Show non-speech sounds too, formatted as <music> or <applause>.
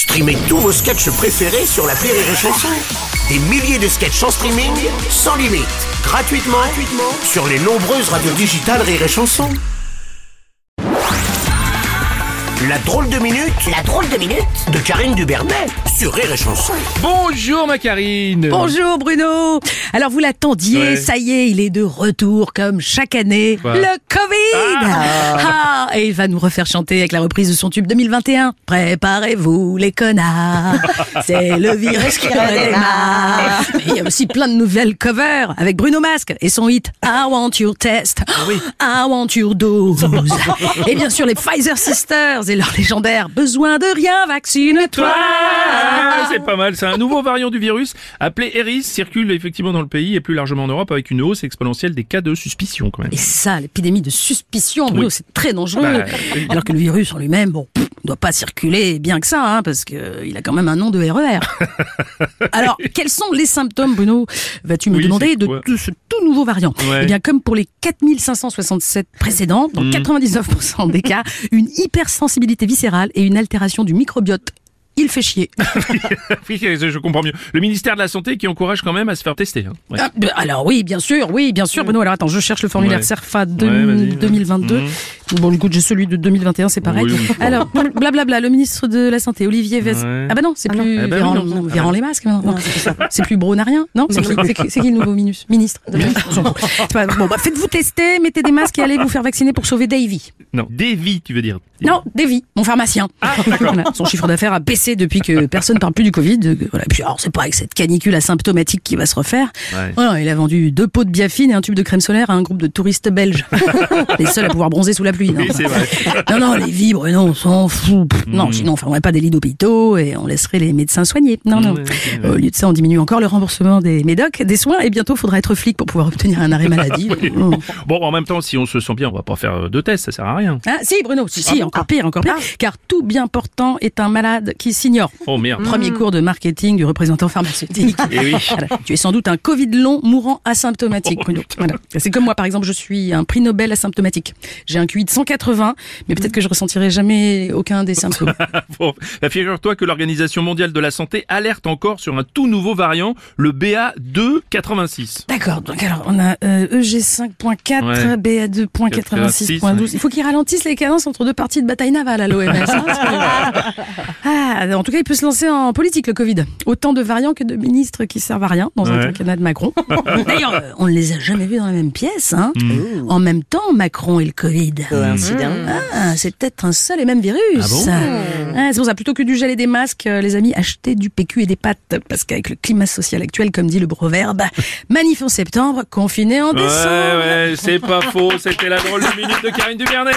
Streamez tous vos sketchs préférés sur la Rire et Chanson. Des milliers de sketchs en streaming, sans limite, gratuitement, gratuitement sur les nombreuses radios digitales Rire et Chanson. La drôle de minute, la drôle de minute de Karine Dubernet sur Rire et Chanson. Bonjour ma Karine Bonjour Bruno Alors vous l'attendiez, Ouais. ça y est, il est de retour comme chaque année. Quoi Le Covid Ah, Et il va nous refaire chanter avec la reprise de son tube 2021. Préparez-vous les connards, <laughs> c'est le virus qui redémarre. Il y a aussi plein de nouvelles covers avec Bruno Masque et son hit I want your test, I want your dose. Et bien sûr les Pfizer Sisters et leur légendaire Besoin de rien, vaccine-toi Ah, C'est pas mal, c'est un nouveau variant du virus appelé Eris, circule effectivement dans le pays et plus largement en Europe avec une hausse exponentielle des cas de suspicion quand même. Et ça, l'épidémie de suspicion, Bruno, Oui. c'est très dangereux. Bah, oui. Alors que le virus en lui-même, bon, ne doit pas circuler bien que ça, hein, parce que euh, il a quand même un nom de RER. <laughs> Alors, quels sont les symptômes, Bruno? Vas-tu me Oui, demander de ce tout nouveau variant? Ouais. Eh bien, comme pour les 4567 précédents, dans Mhm. 99% des cas, une hypersensibilité viscérale et une altération du microbiote. Il fait chier. <laughs> oui, je comprends mieux. Le ministère de la Santé qui encourage quand même à se faire tester. hein. Ouais. Ah, bah, alors oui, bien sûr, oui, bien sûr, Bruno. Alors attends, je cherche le formulaire Ouais. CERFA de- Ouais, vas-y, ouais. 2022. Bon, écoute, j'ai celui de 2021, c'est pareil. Oui, oui. <laughs> Alors, blablabla, le ministre de la Santé, Olivier Véz. Ouais. Ah bah non, c'est plus Ah Véran, oui, non. Véran Ah les masques. c'est plus Bronarien, non C'est qui, le nouveau minus- ministre. C'est pas- Bon, bah faites-vous tester, mettez des masques et allez vous faire vacciner pour sauver Davy. Non, vies, tu veux dire. Non, Davy, mon pharmacien. Voilà, son chiffre d'affaires a baissé depuis que personne ne parle plus du Covid. Voilà. Puis alors, c'est pas avec cette canicule asymptomatique qui va se refaire. Ouais. Voilà, il a vendu deux pots de biafine et un tube de crème solaire à un groupe de touristes belges. <laughs> les seuls à pouvoir bronzer sous la pluie. Non, Oui, c'est vrai. <laughs> non, non, les vibres, non, on s'en fout. Pff, Non, sinon on fermerait pas des lits d'hôpitaux et on laisserait les médecins soigner. Non, non. Au lieu de ça, on diminue encore le remboursement des médocs, des soins et bientôt faudra être flic pour pouvoir obtenir un arrêt maladie. <laughs> Oh. Bon, en même temps, si on se sent bien, on va pas faire de tests, ça sert à rien. Ah, si, Bruno, si, si, encore pire, encore pire. Car tout bien portant est un malade qui s'ignore. Oh merde. Premier cours de marketing du représentant pharmaceutique. <laughs> Eh oui. Voilà. Tu es sans doute un Covid long mourant asymptomatique, Bruno. Voilà. C'est comme moi, par exemple, je suis un prix Nobel asymptomatique. J'ai un QI de 180, mais peut-être que je ressentirai jamais aucun des symptômes. <laughs> Bon, bah, figure-toi que l'Organisation mondiale de la santé alerte encore sur un tout nouveau variant, le BA286. D'accord, donc alors on a euh, EG5.4, Ouais. BA2.86.12. Il faut qu'ils ralentissent les cadences entre deux parties de bataille navale à l'OMS. hein, <laughs> ah, en tout cas, il peut se lancer en politique, le Covid. Autant de variants que de ministres qui servent à rien dans un quinquennat de Macron. <laughs> D'ailleurs, euh, on ne les a jamais vus dans la même pièce. Hein. Mm. En même temps, Macron et le Covid. Coïncident. Ah, c'est peut-être un seul et même virus. Ah bon Ah, c'est pour ça, plutôt que du gel et des masques, euh, les amis, achetez du PQ et des pâtes. Parce qu'avec le climat social actuel, comme dit le proverbe, <laughs> manif en septembre, confiné en Ouais, décembre. ouais, c'est pas faux, c'était la drôle de minute de Karine Dubernet.